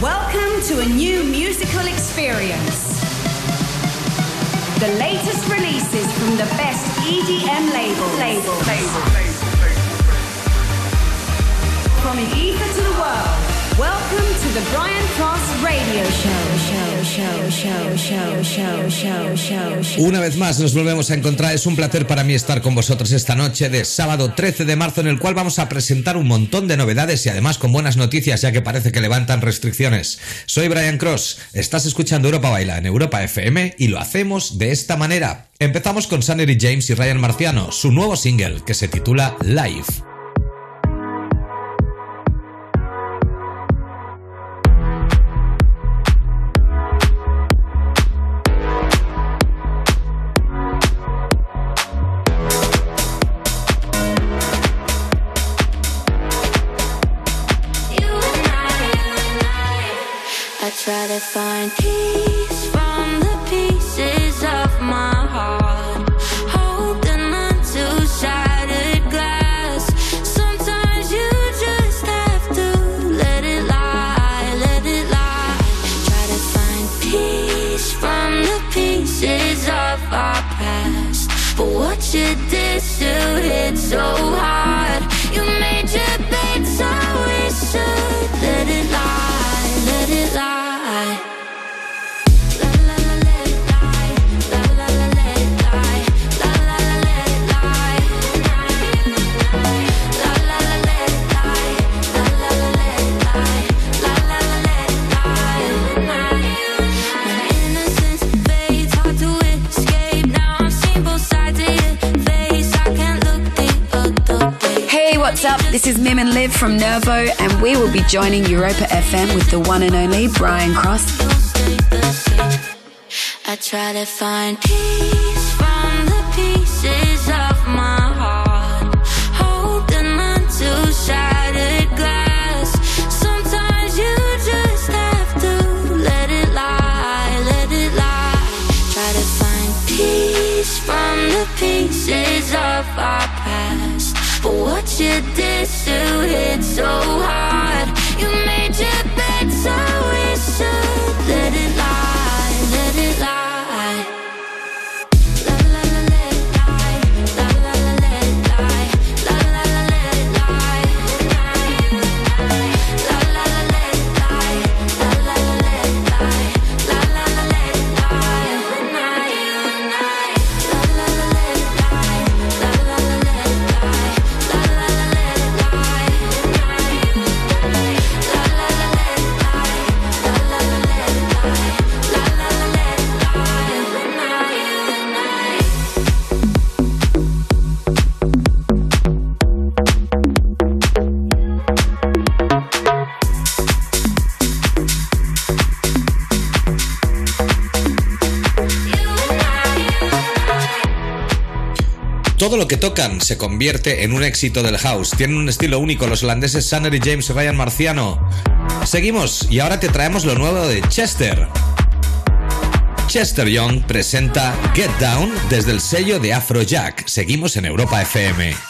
Welcome to a new musical experience. The latest releases from the best EDM labels. Label. Label. From Ibiza to the world. Welcome to the Brian Cross Radio Show. Una vez más nos volvemos a encontrar. Es un placer para mí estar con vosotros esta noche de sábado 13 de marzo en el cual vamos a presentar un montón de novedades y además con buenas noticias ya que parece que levantan restricciones. Soy Brian Cross. Estás escuchando Europa Baila en Europa FM y lo hacemos de esta manera. Empezamos con Sannery James y Ryan Marciano, su nuevo single que se titula Live. This is Mim and Liv from Nervo, and we will be joining Europa FM with the one and only Brian Cross. I try to find peace from the pieces of my heart, holding on to shattered glass. Sometimes you just have to let it lie, let it lie. Try to find peace from the pieces of our you did to hit so hard Todo lo que tocan se convierte en un éxito del house. Tienen un estilo único los holandeses Sanner y James Ryan Marciano. Seguimos y ahora te traemos lo nuevo de Chester. Chester Young presenta Get Down desde el sello de Afrojack. Seguimos en Europa FM.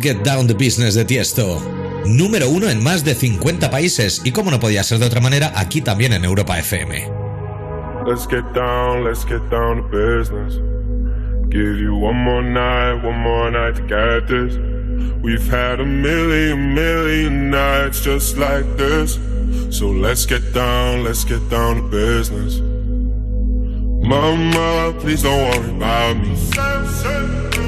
Get Down the Business de Tiesto. Número uno en más de 50 países y como no podía ser de otra manera, aquí también en Europa FM. Let's get down, let's get down to business. Give you one more night, one more night to get this. We've had a million, million nights just like this. So let's get down, let's get down to business. Mama, please don't worry about me.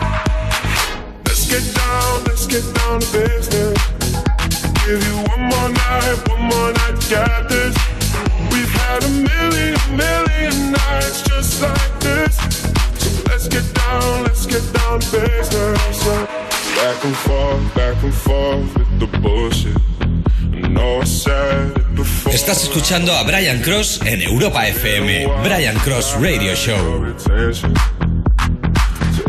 Let's get down, let's get down to business. Give you one more night, one more night get this. We've had a million, million nights just like this. So let's get down, let's get down to business. Back and forth, back and forth with the bullshit. Estás escuchando a Brian Cross en Europa FM. Brian Cross Radio Show.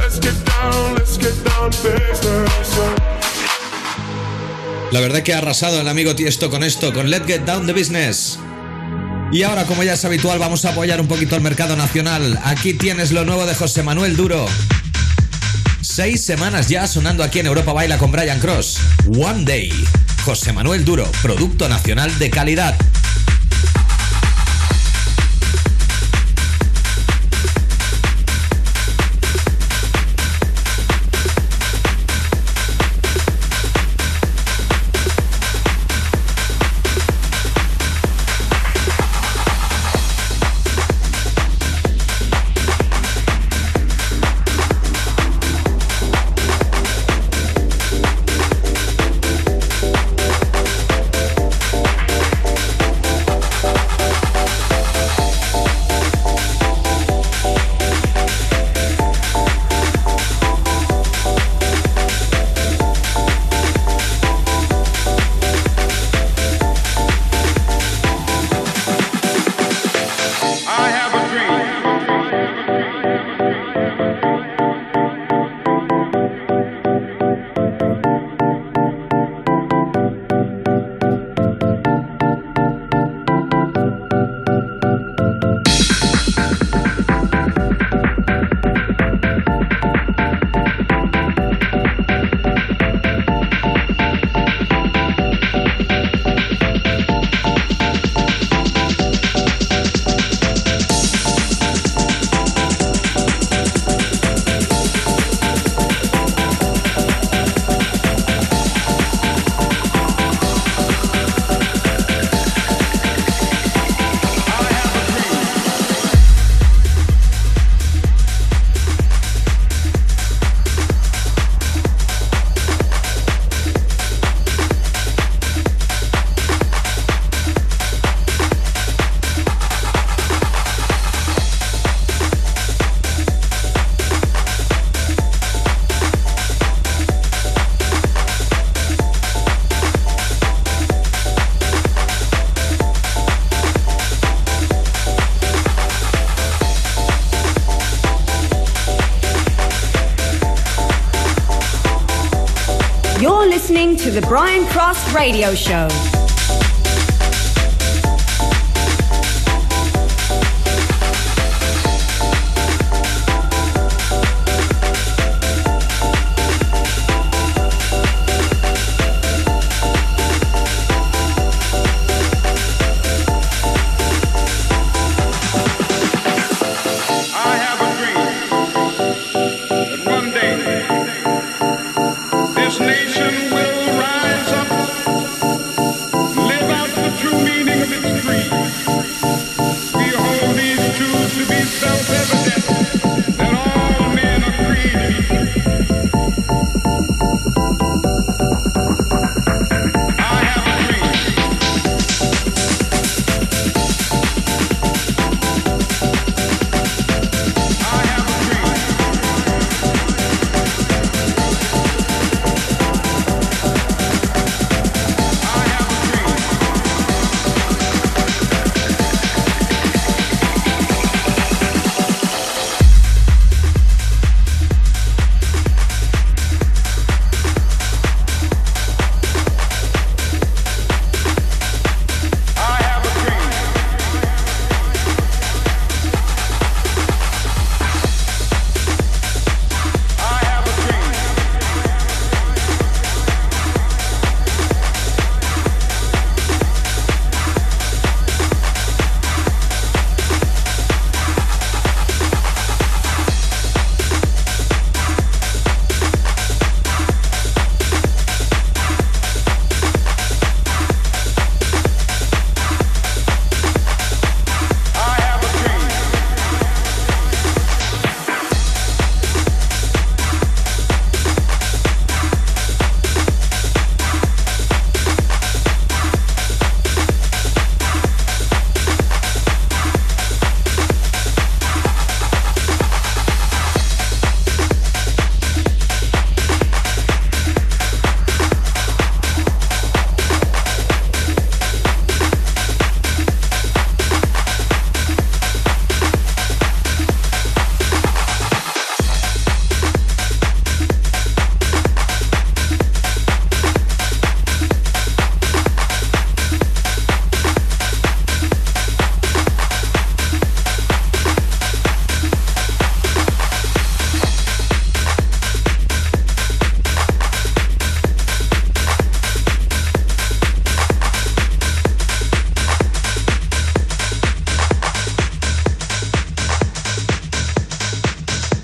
Let's get down, let's get down business. La verdad que ha arrasado el amigo Tiesto con esto, con Let's Get Down the Business. Y ahora, como ya es habitual, vamos a apoyar un poquito el mercado nacional. Aquí tienes lo nuevo de José Manuel Duro. Seis semanas ya sonando aquí en Europa Baila con Brian Cross. One Day. José Manuel Duro, producto nacional de calidad. Radio Show.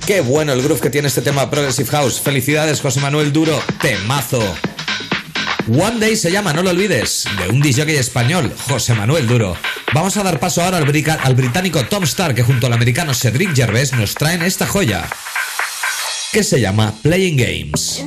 Qué bueno el groove que tiene este tema Progressive House. Felicidades, José Manuel Duro. Temazo. One Day se llama, no lo olvides, de un DJ español, José Manuel Duro. Vamos a dar paso ahora al, al británico Tom Starr, que junto al americano Cedric Gervais nos traen esta joya, que se llama Playing Games.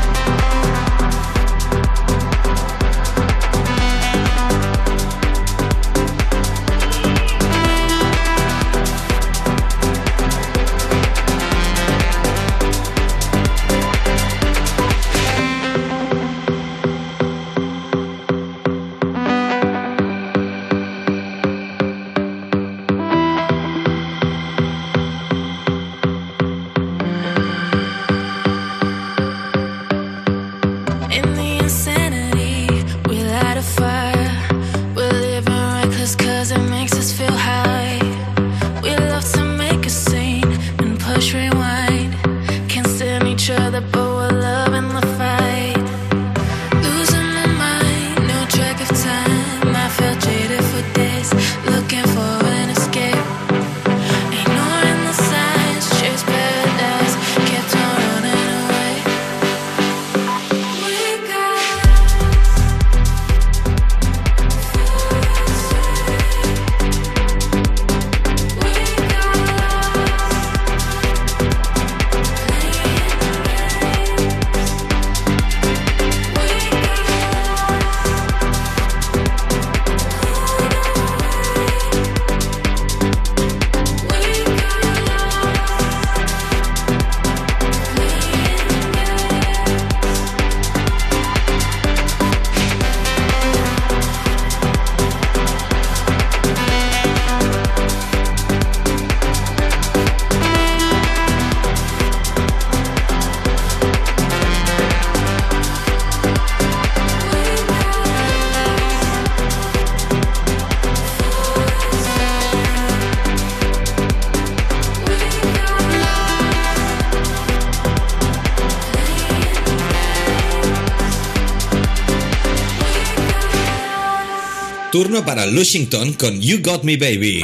turno para Lushington con You Got Me Baby.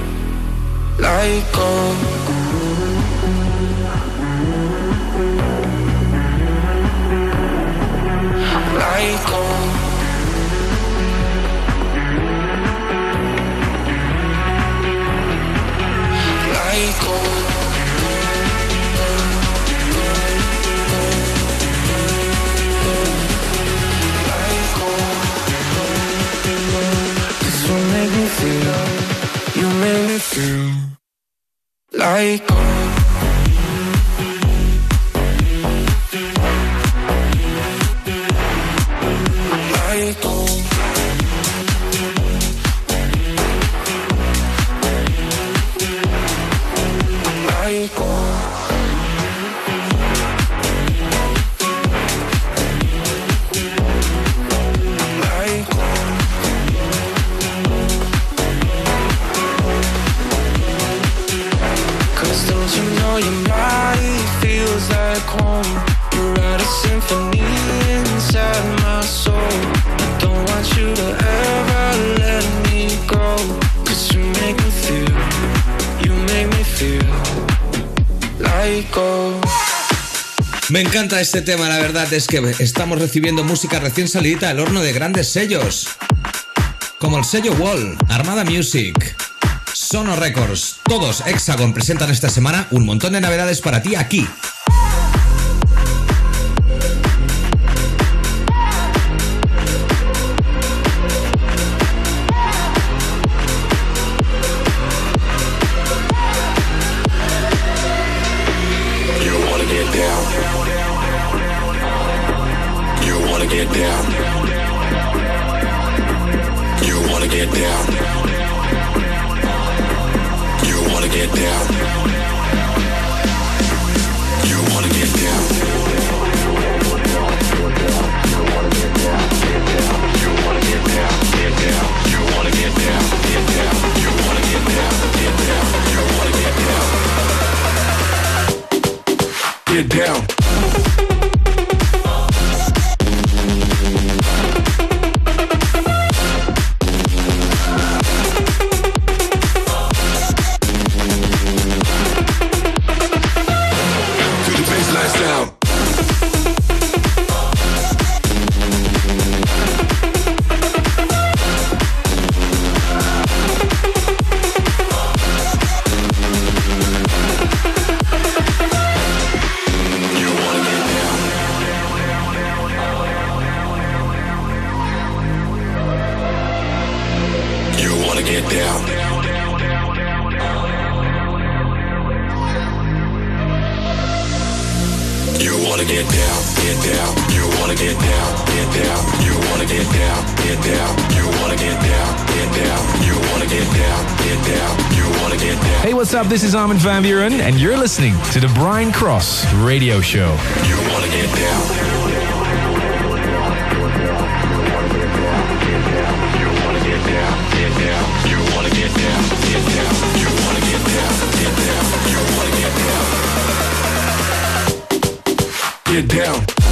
like oh. gold. Oh. Oh. This will make me feel, you make me feel. Like oh. Me encanta este tema, la verdad es que estamos recibiendo música recién salida del horno de grandes sellos. Como el sello Wall, Armada Music, Sono Records, todos Hexagon presentan esta semana un montón de novedades para ti aquí. You wanna get down. You wanna get down, get down. You wanna get down, get down. You wanna get down, get down. You wanna get down, get down. You wanna get down, get down. You wanna get down. Hey, what's up? This is Armin van Buuren, and you're listening to the Brian Cross Radio Show. You wanna get down. Get down.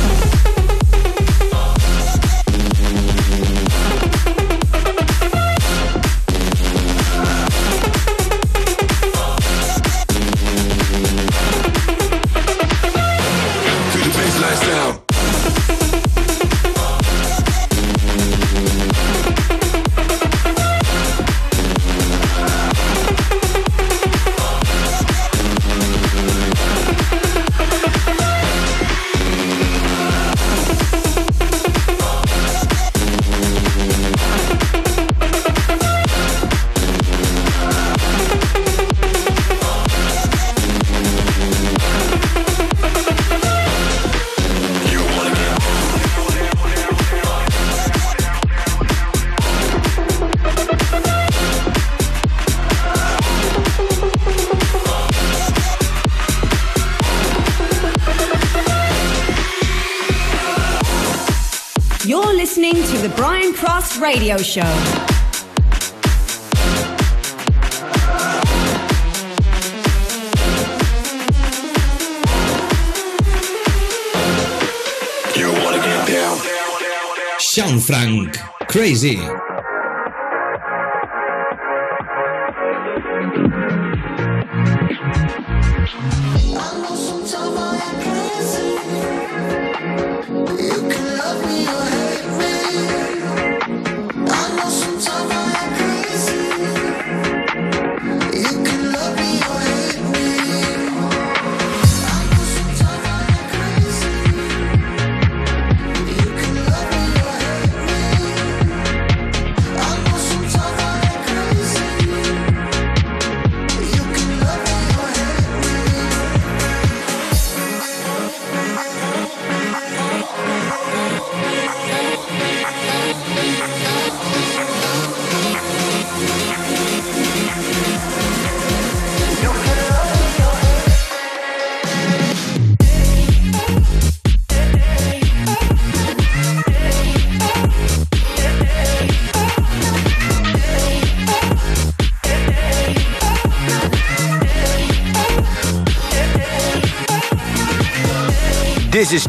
Radio Show. Sean Frank, Crazy.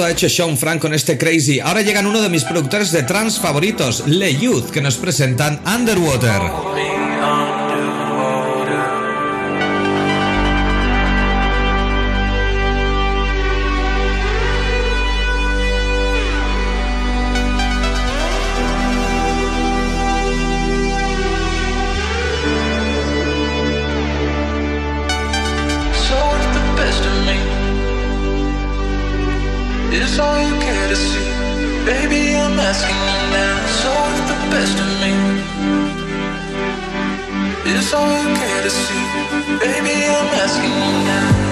Ha hecho Sean Frank con este Crazy. Ahora llegan uno de mis productores de trans favoritos, Le Youth, que nos presentan Underwater. so you care to see. Baby, I'm asking you now.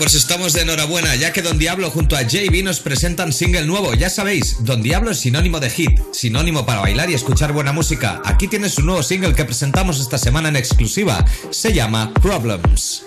Pues estamos de enhorabuena, ya que Don Diablo junto a JB nos presentan single nuevo. Ya sabéis, Don Diablo es sinónimo de hit, sinónimo para bailar y escuchar buena música. Aquí tienes un nuevo single que presentamos esta semana en exclusiva. Se llama Problems.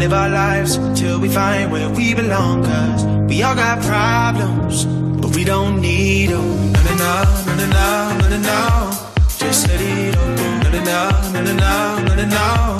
live our lives till we find where we belong. Cause we all got problems, but we don't need them. No, no, no, no, no, no, no, no. Just let it go. No, no, no, no, no, no, no, no.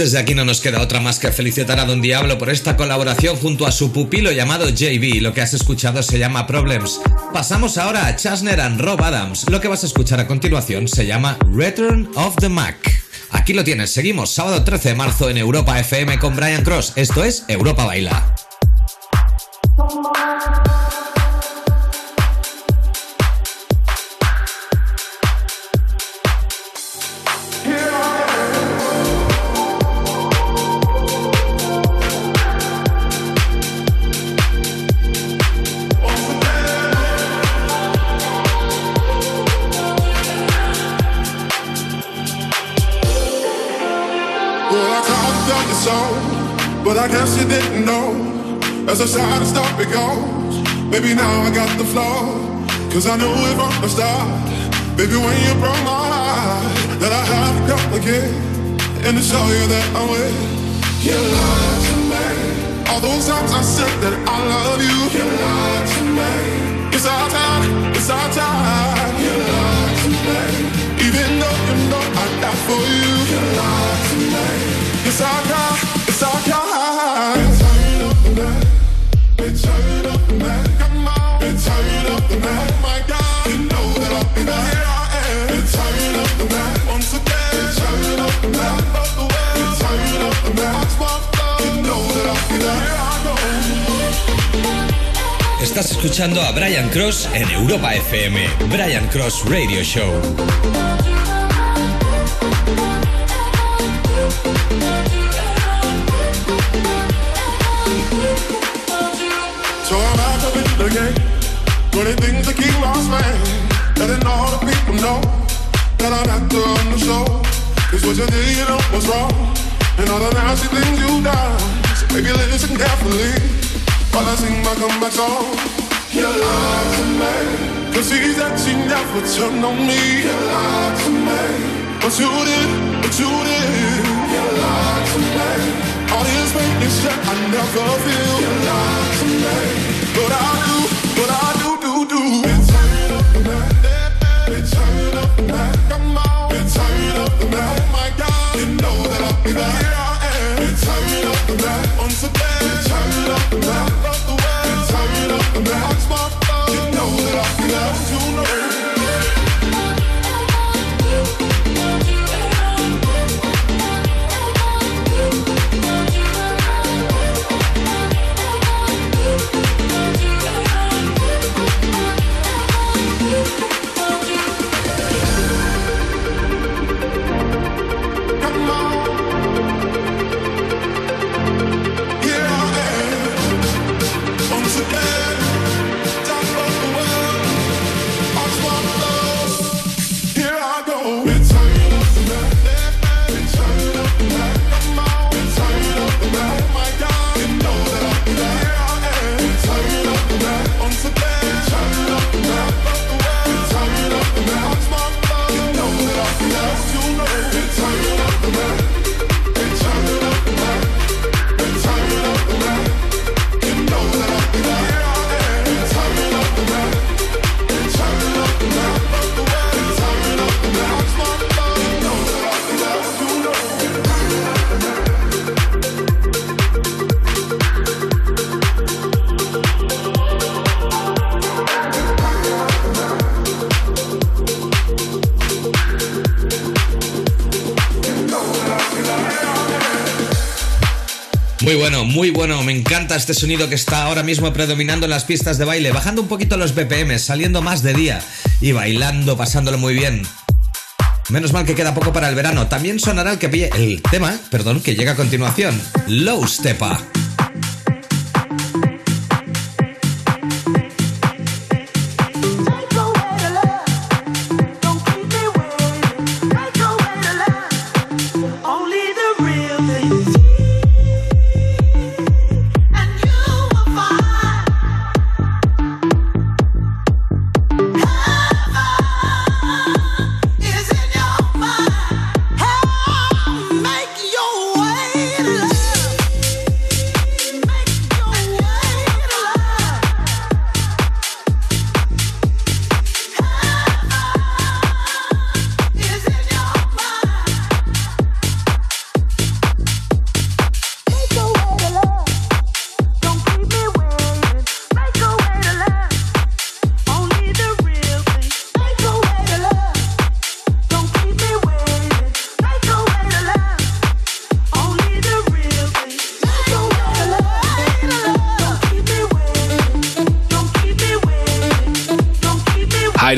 Desde aquí no nos queda otra más que felicitar a Don Diablo por esta colaboración junto a su pupilo llamado JB. Lo que has escuchado se llama Problems. Pasamos ahora a Chasner and Rob Adams. Lo que vas a escuchar a continuación se llama Return of the Mac. Aquí lo tienes, seguimos sábado 13 de marzo en Europa FM con Brian Cross. Esto es Europa Baila. As a side stop it goes. Baby, now I got the flow. Cause I knew it from the start. Baby, when you broke my heart, that I had to come again. And to show you that I'm with you. lied to me. All those times I said that I love you. You lied to me. It's our time, it's our time. You lied to me. Even though you know I die for you. Estás escuchando a Brian Cross en Europa FM. Brian Cross Radio Show. So I'm back up in the game. Doing things to keep my man. Letting all the people know that I'm actor on the show. Cause what you did, you know was wrong. And all the nasty things you done. So baby, listen carefully. While I sing my comeback song, you lied to me. Cause he said she never turned on me. You lied to me. But you did, but you did. You lied to me. All this maintenance that I never feel. You lied to me. But I do, but I do, do, do. Been turning up the night. Been turning up the night. Come on. Been turning up the night. Oh my God. You know that I'll be back. Once again. Turning up the way. Been turning up the night. Muy bueno. Me encanta este sonido que está ahora mismo predominando en las pistas de baile, bajando un poquito los BPM, saliendo más de día y bailando, pasándolo muy bien. Menos mal que queda poco para el verano. También sonará el que pille el tema, perdón, que llega a continuación. Low Stepa.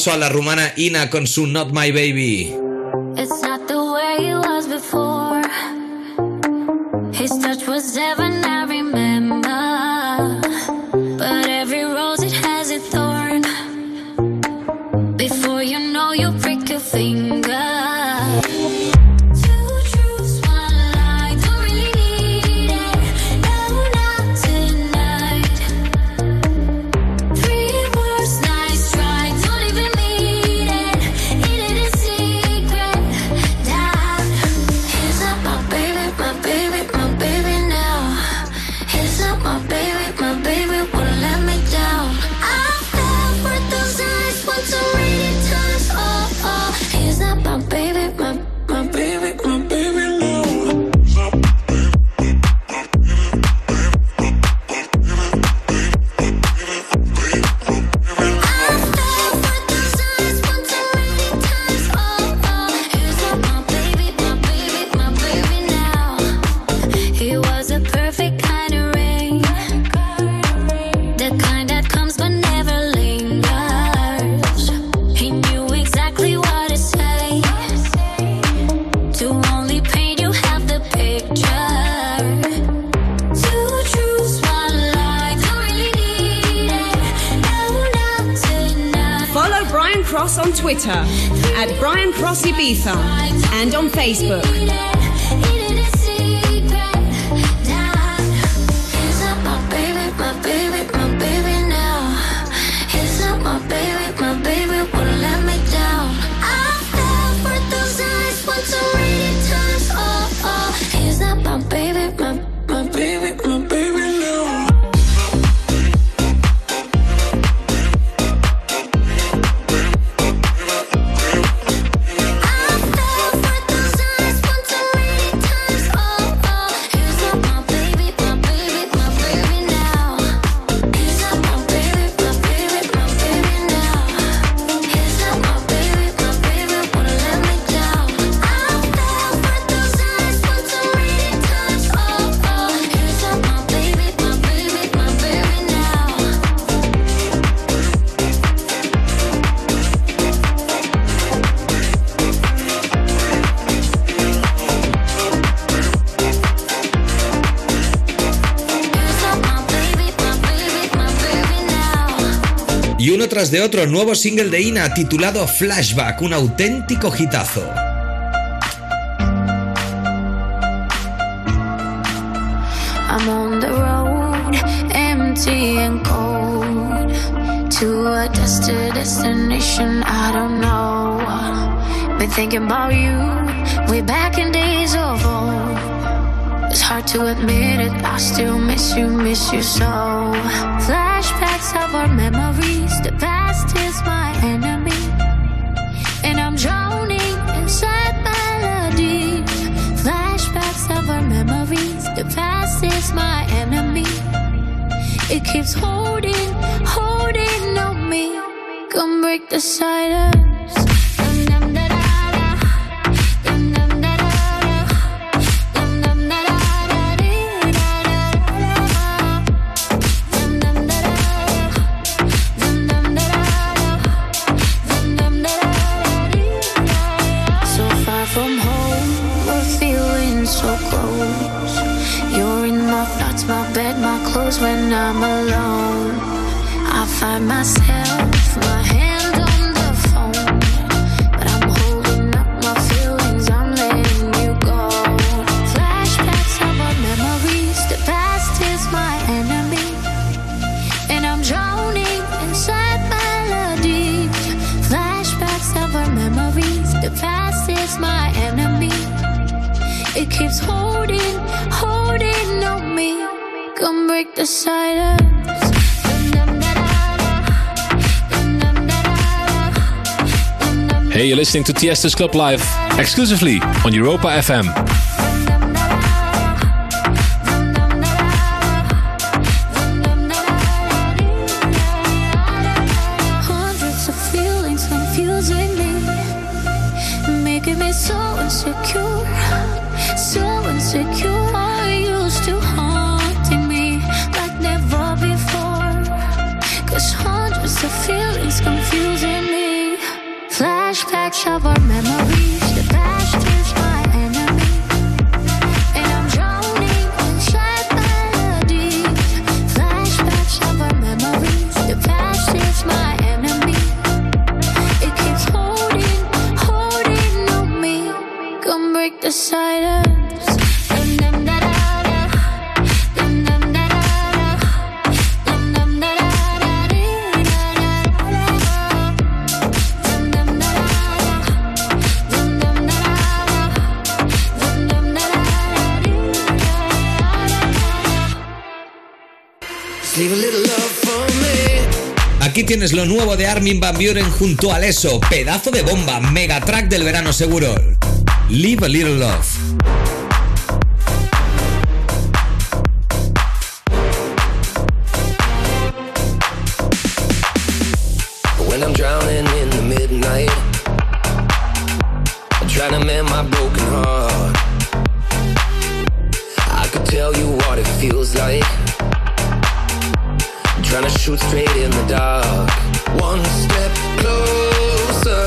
paso a la rumana Ina con su Not My Baby. de otro nuevo single de Ina titulado Flashback, un auténtico hitazo. I'm on the road, empty and cold, to a destination I don't know. Been thinking about you, way back in days of old. It's hard to admit it, I still miss you, miss you so. Flashbacks of our memories. The past is my enemy, and I'm drowning inside melody. Flashbacks of our memories. The past is my enemy. It keeps holding, holding on me. Come break the silence. break the silence. Hey, you're listening to Tiesto's Club Live exclusively on Europa FM. nuevo de Armin Van Buren junto al ESO, pedazo de bomba, mega track del verano seguro. Live a little love. When I'm drowning in the midnight, I'm trying to mend my broken heart. I could tell you what it feels like. I'm trying to shoot straight in the dark. One step closer,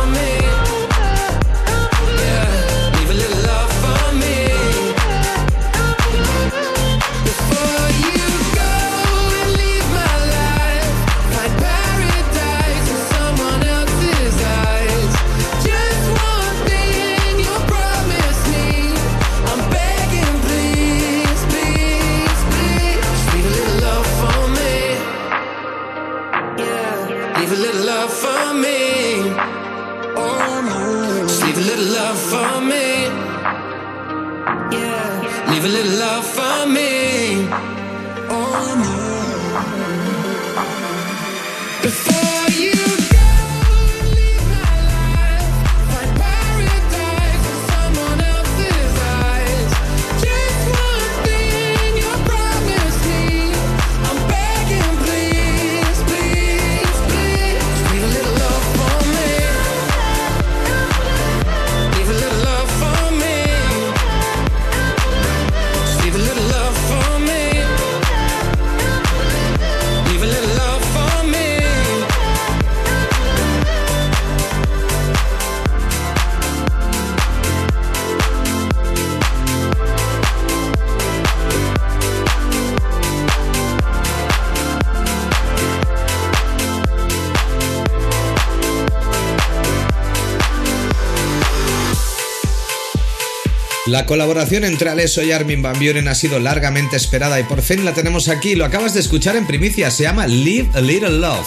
La colaboración entre Alesso y Armin Van Buren ha sido largamente esperada y por fin la tenemos aquí. Lo acabas de escuchar en primicia, se llama Live a Little Love.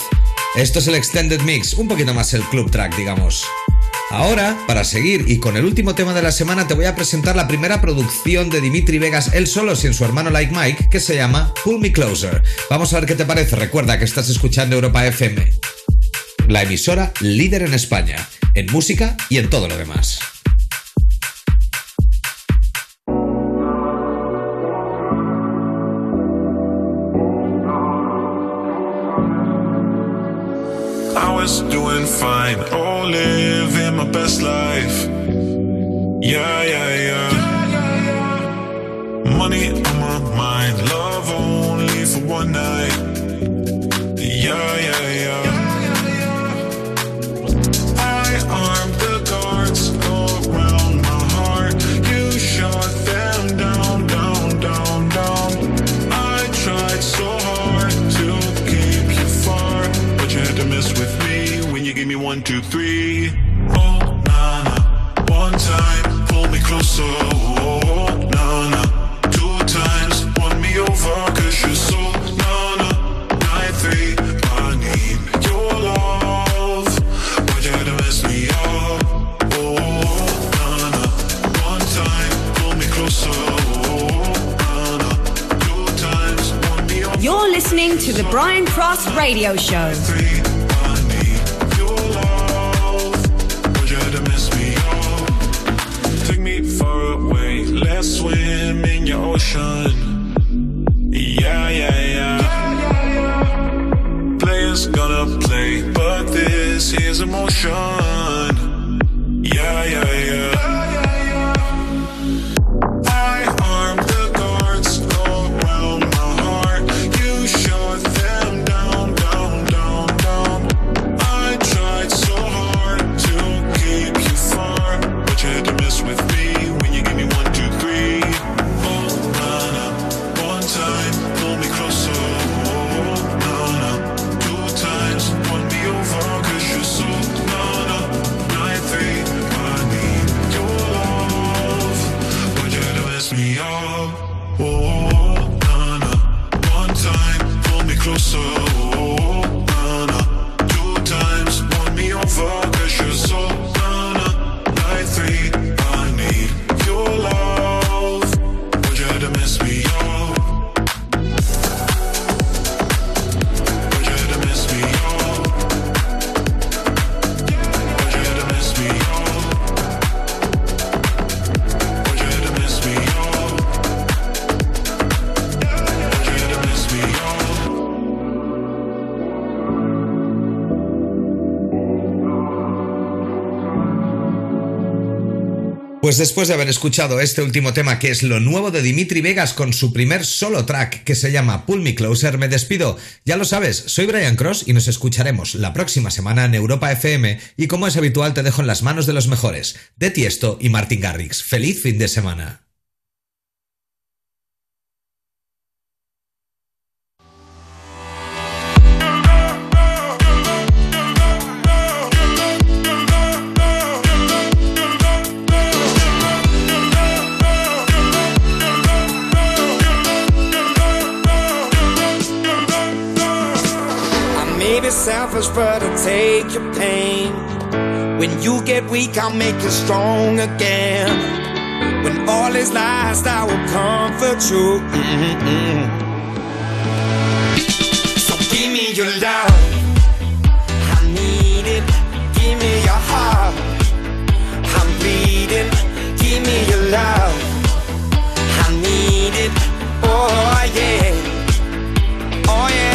Esto es el Extended Mix, un poquito más el club track, digamos. Ahora, para seguir y con el último tema de la semana, te voy a presentar la primera producción de Dimitri Vegas, él solo sin su hermano Like Mike, que se llama Pull Me Closer. Vamos a ver qué te parece. Recuerda que estás escuchando Europa FM, la emisora líder en España, en música y en todo lo demás. Fine, oh, living my best life. Yeah, yeah, yeah. Money two, three. Oh, na na. One time, pull me closer. Oh, na na. Two times, won me over, cause you're so na na. I three, I need your love. Why'd you have to mess me up? Oh, na na. One time, pull me closer. Oh, nana, two times, want me over. You're listening to the Brian Cross Radio Show. Pues después de haber escuchado este último tema, que es lo nuevo de Dimitri Vegas con su primer solo track, que se llama Pull Me Closer, me despido. Ya lo sabes, soy Brian Cross y nos escucharemos la próxima semana en Europa FM. Y como es habitual, te dejo en las manos de los mejores, de Tiesto y Martin Garrix. ¡Feliz fin de semana! offers for to take your pain. When you get weak, I'll make you strong again. When all is lost, I will comfort you. Mm -hmm. So give me your love, I need it. Give me your heart, I'm bleeding. Give me your love, I need it. Oh yeah, oh yeah.